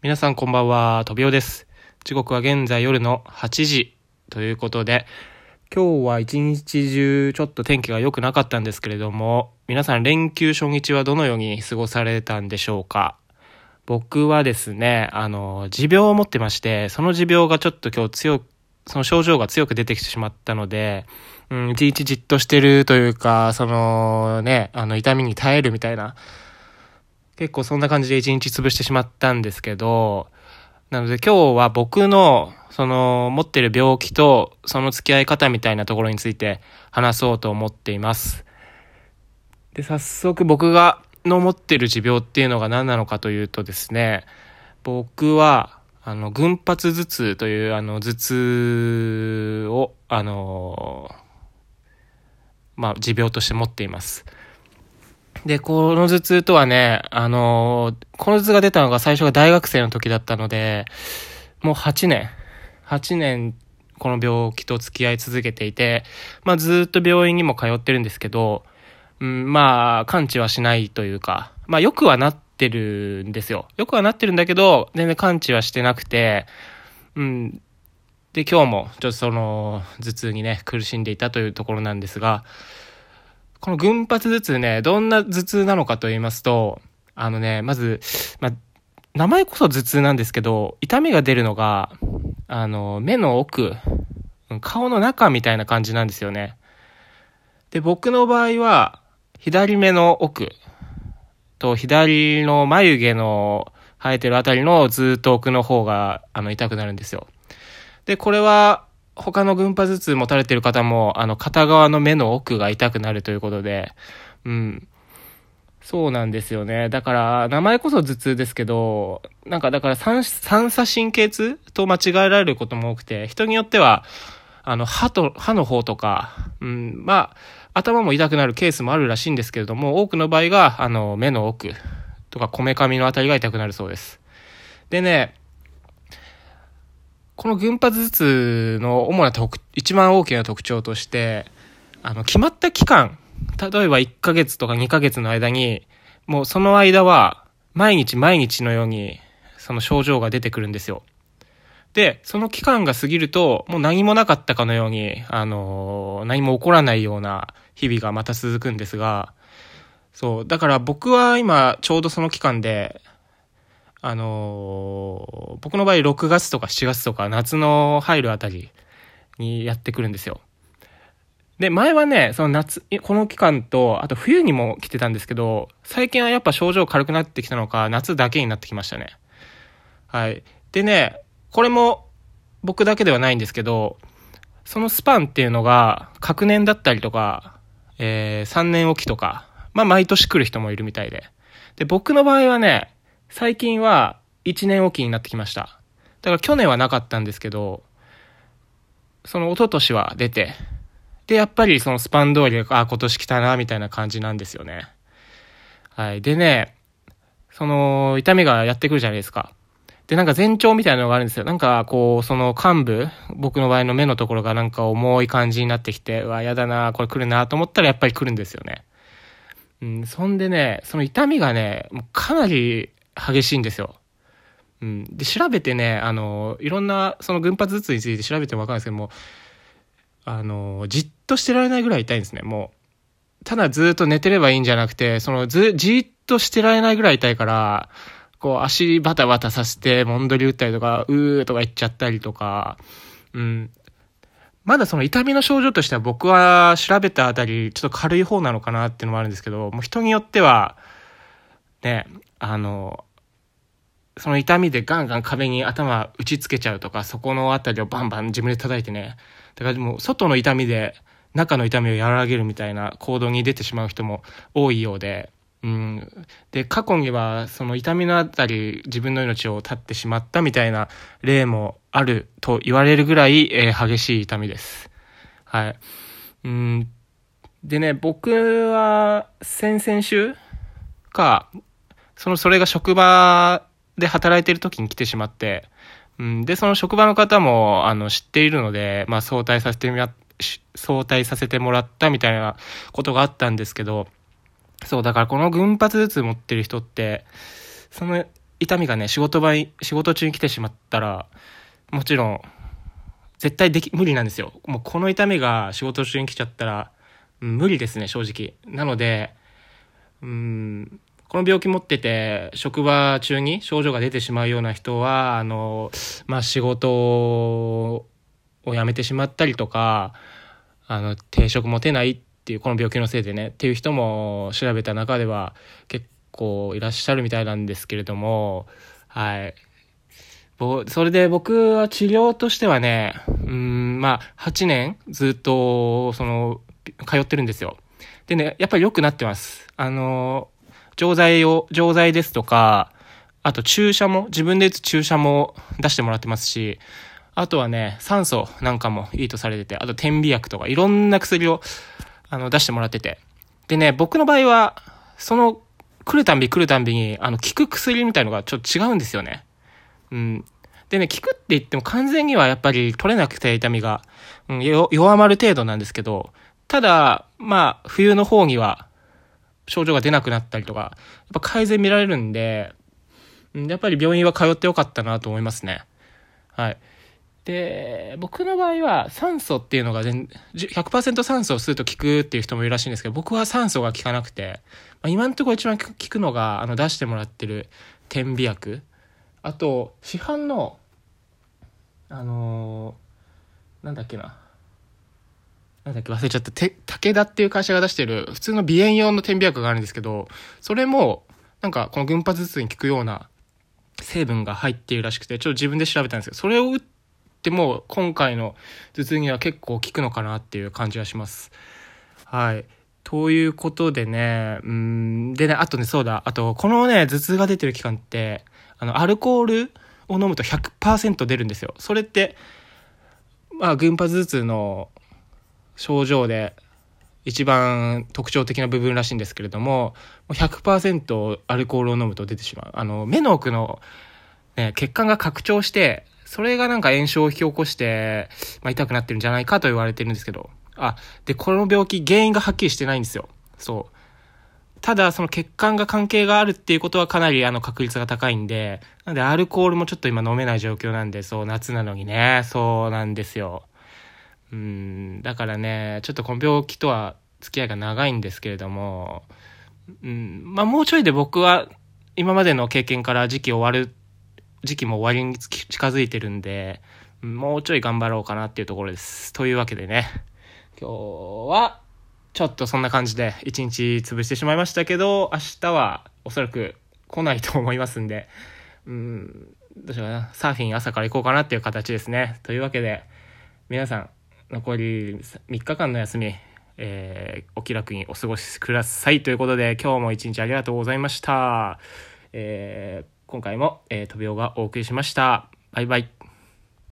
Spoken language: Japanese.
皆さんこんばんは、とびおです。時刻は現在夜の8時ということで、今日は一日中ちょっと天気が良くなかったんですけれども、皆さん連休初日はどのように過ごされたんでしょうか僕はですね、あの、持病を持ってまして、その持病がちょっと今日強く、その症状が強く出てきてしまったので、うん、一日じっとしてるというか、そのね、あの痛みに耐えるみたいな、結構そんな感じで一日潰してしまったんですけど、なので今日は僕の、その、持ってる病気と、その付き合い方みたいなところについて話そうと思っています。で、早速僕が、の持ってる持病っていうのが何なのかというとですね、僕は、あの、群発頭痛という、あの、頭痛を、あの、まあ、持病として持っています。で、この頭痛とはね、あのこの頭痛が出たのが最初が大学生の時だったので、もう8年、8年この病気と付き合い続けていて、まあずっと病院にも通ってるんですけど、うん、まあ完治はしないというか、まあよくはなってるんですよ。よくはなってるんだけど、全然完治はしてなくて、うん。で、今日もちょっとその頭痛にね、苦しんでいたというところなんですが、この群発頭痛ね、どんな頭痛なのかと言いますと、あのね、まず、まあ、名前こそ頭痛なんですけど、痛みが出るのが、あの、目の奥、顔の中みたいな感じなんですよね。で、僕の場合は、左目の奥と左の眉毛の生えてるあたりのずっと奥の方が、あの、痛くなるんですよ。で、これは、他の群発頭痛持たれてる方も、あの、片側の目の奥が痛くなるということで、うん。そうなんですよね。だから、名前こそ頭痛ですけど、なんかだから三、三叉神経痛と間違えられることも多くて、人によっては、あの、歯と、歯の方とか、うん、まあ、頭も痛くなるケースもあるらしいんですけれども、多くの場合が、あの、目の奥とか、こめかみのあたりが痛くなるそうです。でね、この群発頭痛の主な特、一番大きな特徴として、あの、決まった期間、例えば1ヶ月とか2ヶ月の間に、もうその間は、毎日毎日のように、その症状が出てくるんですよ。で、その期間が過ぎると、もう何もなかったかのように、あのー何も起こらないような日々がまた続くんですが、そう、だから僕は今、ちょうどその期間で、あのー僕の場合6月とか7月とか夏の入るあたりにやってくるんですよ。で、前はね、その夏、この期間と、あと冬にも来てたんですけど、最近はやっぱ症状軽くなってきたのか、夏だけになってきましたね。はい。でね、これも僕だけではないんですけど、そのスパンっていうのが、隔年だったりとか、えー、3年おきとか、まあ毎年来る人もいるみたいで。で、僕の場合はね、最近は1年おきになってきました。だから去年はなかったんですけど、その一昨年は出て、で、やっぱりそのスパン通り、あ、今年来たな、みたいな感じなんですよね。はい。でね、その、痛みがやってくるじゃないですか。で、なんか前兆みたいなのがあるんですよ。なんか、こう、その幹部、僕の場合の目のところがなんか重い感じになってきて、うわ、やだな、これ来るな、と思ったらやっぱり来るんですよね。うん、そんでね、その痛みがね、もうかなり激しいんですよ。うん。で、調べてね、あの、いろんな、その群発頭痛について調べてもわかるんですけども、あの、じっとしてられないぐらい痛いんですね、もう。ただずっと寝てればいいんじゃなくて、そのず、じっとしてられないぐらい痛いから、こう足バタバタさせて、もんどり打ったりとか、うーとか言っちゃったりとか、うん。まだその痛みの症状としては僕は調べたあたり、ちょっと軽い方なのかなっていうのもあるんですけど、もう人によっては、ね、あの、その痛みでガンガン壁に頭打ちつけちゃうとか、そこのあたりをバンバン自分で叩いてね。だからもう外の痛みで中の痛みを和らげるみたいな行動に出てしまう人も多いようで。うん。で、過去にはその痛みのあたり自分の命を絶ってしまったみたいな例もあると言われるぐらい、えー激しい痛みです。はい。うん。でね、僕は先々週か、その、それが職場で働いてる時に来てしまって、うん、で、その職場の方も、あの、知っているので、まあ、早退させてみや、し早退させてもらったみたいなことがあったんですけど、そう、だからこの群発頭痛持ってる人って、その、痛みがね、仕事場に、仕事中に来てしまったら、もちろん、絶対でき、無理なんですよ。もうこの痛みが仕事中に来ちゃったら、無理ですね、正直。なので、うん、この病気持ってて、職場中に症状が出てしまうような人は、あの、まあ、仕事を辞めてしまったりとか、あの、定職持てないっていう、この病気のせいでね、っていう人も調べた中では結構いらっしゃるみたいなんですけれども、はい。それで僕は治療としてはね、うん、まあ、8年ずっと、その、通ってるんですよ。でね、やっぱり良くなってます。あの、錠剤を、錠剤ですとか、あと注射も、自分で打つ注射も出してもらってますし、あとはね、酸素なんかもいいとされてて、あと点鼻薬とかいろんな薬を、あの、出してもらってて。でね、僕の場合は、その、来るたんび来るたんびに、あの、効く薬みたいのがちょっと違うんですよね。うん。でね、効くって言っても完全にはやっぱり取れなくて痛みが、うん、弱まる程度なんですけど、ただ、まあ、冬の方には症状が出なくなったりとか、やっぱ改善見られるんで、やっぱり病院は通ってよかったなと思いますね。はい。で、僕の場合は酸素っていうのが全100%酸素を吸うと効くっていう人もいるらしいんですけど、僕は酸素が効かなくて、まあ、今のところ一番効くのが、あの、出してもらってる点鼻薬。あと、市販の、あのー、なんだっけな。なんだっけ忘れちゃった。て、武田っていう会社が出してる普通の鼻炎用の点鼻薬があるんですけど、それも、なんかこの群発頭痛に効くような成分が入っているらしくて、ちょっと自分で調べたんですけど、それを打っても今回の頭痛には結構効くのかなっていう感じがします。はい。ということでね、うん、でね、あとね、そうだ、あと、このね、頭痛が出てる期間って、あの、アルコールを飲むと100%出るんですよ。それって、まあ、群発頭痛の症状で一番特徴的な部分らしいんですけれども、100%アルコールを飲むと出てしまう。あの、目の奥の、ね、血管が拡張して、それがなんか炎症を引き起こして、まあ、痛くなってるんじゃないかと言われてるんですけど。あ、で、この病気原因がはっきりしてないんですよ。そう。ただ、その血管が関係があるっていうことはかなりあの確率が高いんで、なんでアルコールもちょっと今飲めない状況なんで、そう、夏なのにね、そうなんですよ。うん、だからね、ちょっとこの病気とは付き合いが長いんですけれども、うん、まあもうちょいで僕は今までの経験から時期終わる、時期も終わりに近づいてるんで、もうちょい頑張ろうかなっていうところです。というわけでね、今日は、ちょっとそんな感じで一日潰してしまいましたけど、明日はおそらく来ないと思いますんで、うん、どうしようかな。サーフィン朝から行こうかなっていう形ですね。というわけで、皆さん、残り3日間の休み、えー、お気楽にお過ごしくださいということで、今日も一日ありがとうございました。えー、今回も、えー、飛びおがお送りしました。バイバイ。